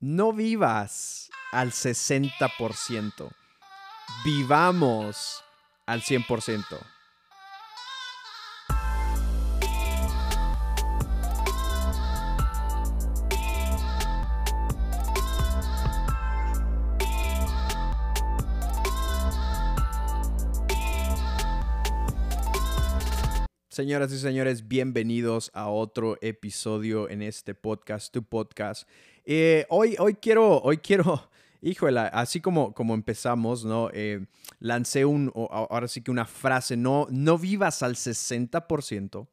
no vivas al 60%. Vivamos al 100%. Señoras y señores, bienvenidos a otro episodio en este podcast, tu podcast. Eh, hoy, hoy quiero, hoy quiero, híjole, así como, como empezamos, ¿no? Eh, lancé un, ahora sí que una frase, no, no vivas al 60%,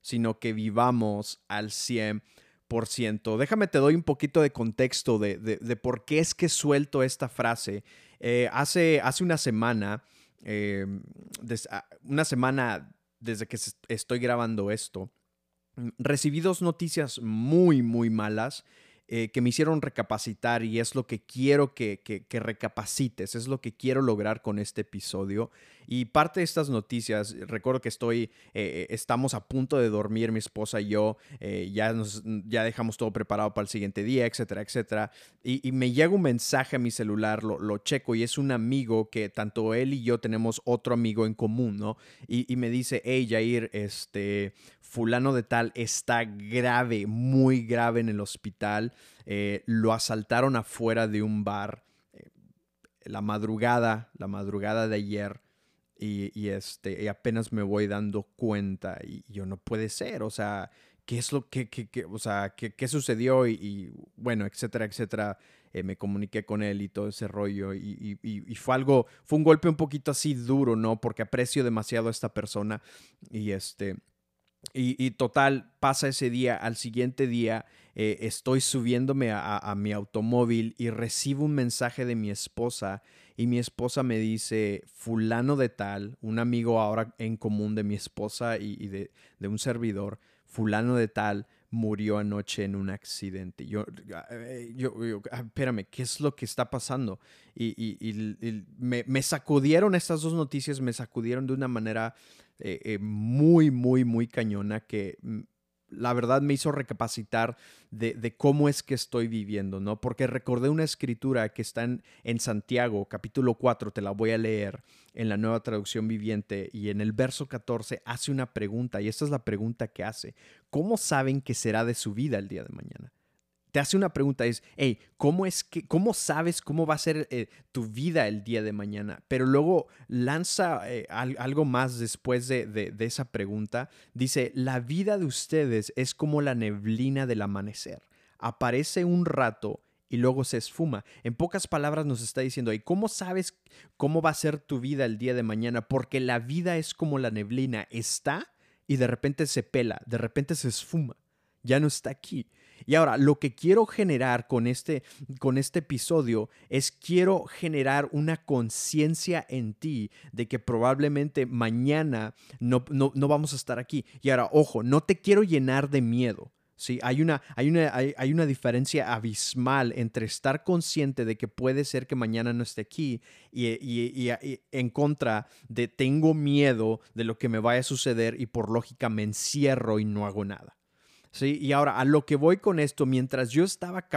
sino que vivamos al 100%. Déjame te doy un poquito de contexto de, de, por qué es que suelto esta frase. Eh, hace, hace una semana, ah, una semana desde que estoy grabando esto, mm, recibí dos noticias muy, muy malas eh, que me hicieron recapacitar y es lo que quiero que, que, recapacites, es lo que quiero lograr con este episodio. Y parte de estas noticias, recuerdo que estoy, eh, eh, estamos a punto de dormir, mi esposa y yo, ya, nos, ya dejamos todo preparado para el siguiente día, etcétera, etcétera. Y, me llega un mensaje a mi celular, lo, lo, checo y es un amigo que tanto él y yo tenemos otro amigo en común, ¿no? Y, y me dice, hey Jair, este, fulano de tal está grave, muy grave en el hospital. Eh, lo asaltaron afuera de un bar eh, la madrugada, la madrugada de ayer. Y, este, y apenas me voy dando cuenta y yo no puede ser, o sea, ¿qué es lo que, o sea, qué, sucedió? Y, bueno, etcétera, etcétera. Eh, me comuniqué con él y todo ese rollo y, y, fue algo, fue un golpe un poquito así duro, ¿no? Porque aprecio demasiado a esta persona y este, y, total, pasa ese día, al siguiente día eh, estoy subiéndome a, mi automóvil y recibo un mensaje de mi esposa y mi esposa me dice, fulano de tal, un amigo ahora en común de mi esposa y, de, un servidor, fulano de tal, murió anoche en un accidente. Yo, eh, yo, ah, espérame, ¿qué es lo que está pasando? Y, me, me, sacudieron estas dos noticias, me sacudieron de una manera eh, eh, muy, muy, muy cañona que mm, la verdad me hizo recapacitar de, cómo es que estoy viviendo, ¿no? Porque recordé una escritura que está en, en, Santiago, capítulo 4, te la voy a leer en la nueva traducción viviente, y en el verso 14 hace una pregunta, y esta es la pregunta que hace, ¿cómo saben que será de su vida el día de mañana? Te hace una pregunta, es, hey, ¿cómo es que, cómo sabes cómo va a ser eh, tu vida el día de mañana? Pero luego lanza eh, algo más después de, esa pregunta. Dice, la vida de ustedes es como la neblina del amanecer. Aparece un rato y luego se esfuma. En pocas palabras nos está diciendo, ¿y cómo sabes cómo va a ser tu vida el día de mañana? Porque la vida es como la neblina, está y de repente se pela, de repente se esfuma, ya no está aquí. Y ahora, lo que quiero generar con este, con este episodio es quiero generar una conciencia en ti de que probablemente mañana no, no, vamos a estar aquí. Y ahora, ojo, no te quiero llenar de miedo. Sí, hay una, hay, una, hay, una diferencia abismal entre estar consciente de que puede ser que mañana no esté aquí y, y, en contra de tengo miedo de lo que me vaya a suceder y por lógica me encierro y no hago nada. Sí, y ahora a lo que voy con esto, mientras yo estaba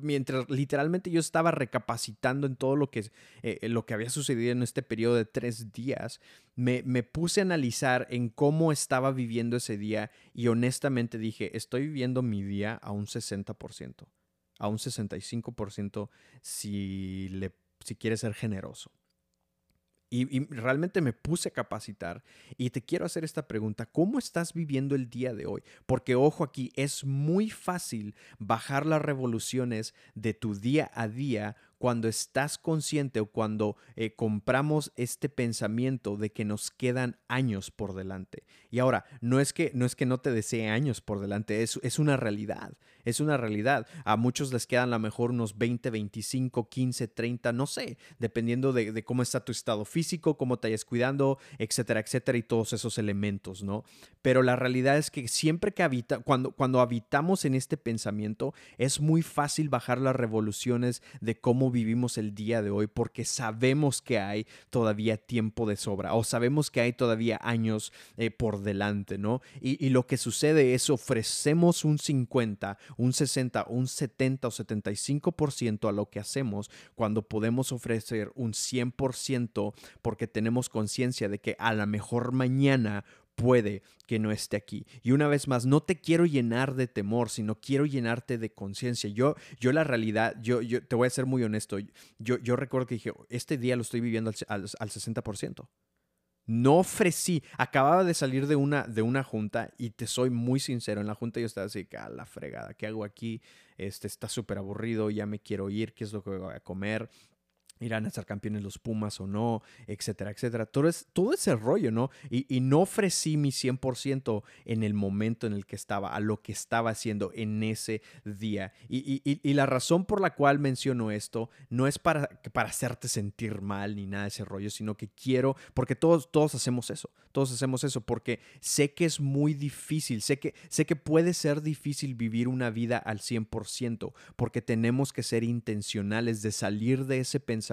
mientras literalmente yo estaba recapacitando en todo lo que, eh, lo que había sucedido en este periodo de tres días, me, me, puse a analizar en cómo estaba viviendo ese día y honestamente dije, estoy viviendo mi día a un 60%, a un 65% si, le, si quiere ser generoso. Y, realmente me puse a capacitar y te quiero hacer esta pregunta, ¿cómo estás viviendo el día de hoy? Porque ojo aquí, es muy fácil bajar las revoluciones de tu día a día cuando estás consciente o cuando eh, compramos este pensamiento de que nos quedan años por delante. Y ahora, no es que no, es que no te desee años por delante, es, una realidad, es una realidad. A muchos les quedan a lo mejor unos 20, 25, 15, 30, no sé, dependiendo de, cómo está tu estado físico, cómo te hayas cuidando, etcétera, etcétera, y todos esos elementos, ¿no? Pero la realidad es que siempre que habita, cuando, cuando habitamos en este pensamiento, es muy fácil bajar las revoluciones de cómo vivimos el día de hoy porque sabemos que hay todavía tiempo de sobra o sabemos que hay todavía años eh, por delante, ¿no? Y, y, lo que sucede es ofrecemos un 50, un 60, un 70 o 75% a lo que hacemos cuando podemos ofrecer un 100% porque tenemos conciencia de que a lo mejor mañana puede que no esté aquí. Y una vez más, no te quiero llenar de temor, sino quiero llenarte de conciencia. Yo, yo la realidad, yo, yo te voy a ser muy honesto. Yo, yo recuerdo que dije, este día lo estoy viviendo al, al, 60%. No ofrecí, acababa de salir de una, de una junta y te soy muy sincero, en la junta yo estaba así, a la fregada, ¿qué hago aquí? Este está súper aburrido, ya me quiero ir, ¿qué es lo que voy a comer? Irán a ser campeones los Pumas o no, etcétera, etcétera. Todo, es, todo ese rollo, ¿no? Y, no ofrecí mi 100% en el momento en el que estaba, a lo que estaba haciendo en ese día. Y, y, y, la razón por la cual menciono esto no es para, para hacerte sentir mal ni nada de ese rollo, sino que quiero, porque todos, todos hacemos eso, todos hacemos eso, porque sé que es muy difícil, sé que, sé que puede ser difícil vivir una vida al 100%, porque tenemos que ser intencionales de salir de ese pensamiento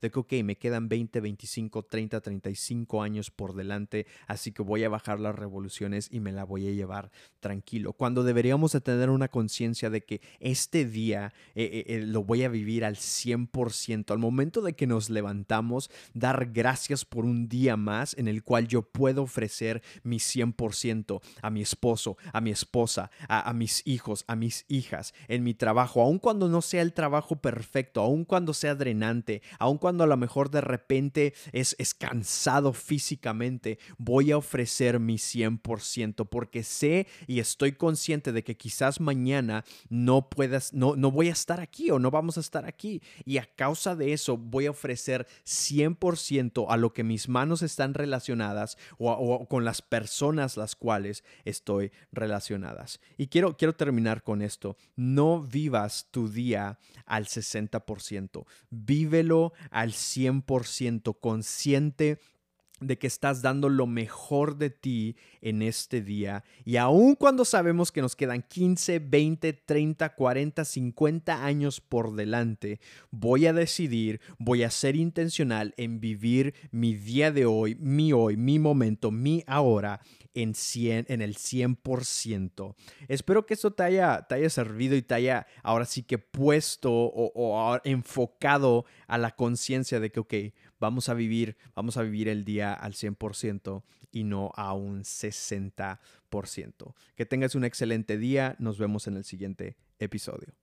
de que, me quedan 20, 25, 30, 35 años por delante, así que voy a bajar las revoluciones y me la voy a llevar tranquilo. Cuando deberíamos de tener una conciencia de que este día eh, eh, eh, lo voy a vivir al 100%, al momento de que nos levantamos, dar gracias por un día más en el cual yo puedo ofrecer mi 100% a mi esposo, a mi esposa, a, a mis hijos, a mis hijas, en mi trabajo, aun cuando no sea el trabajo perfecto, aun cuando sea drenante aun cuando a lo mejor de repente es, cansado físicamente, voy a ofrecer mi 100% porque sé y estoy consciente de que quizás mañana no puedas, no, no voy a estar aquí o no vamos a estar aquí. Y a causa de eso voy a ofrecer 100% a lo que mis manos están relacionadas o, con las personas las cuales estoy relacionadas. Y quiero, quiero terminar con esto. No vivas tu día al 60%. Vive vívelo al 100%, consciente de que estás dando lo mejor de ti en este día. Y aun cuando sabemos que nos quedan 15, 20, 30, 40, 50 años por delante, voy a decidir, voy a ser intencional en vivir mi día de hoy, mi hoy, mi momento, mi ahora en, 100, en el 100%. Espero que esto te haya, te haya servido y te haya ahora sí que puesto o, enfocado a la conciencia de que, ok, vamos a vivir, vamos a vivir el día al 100% y no a un 60%. Que tengas un excelente día. Nos vemos en el siguiente episodio.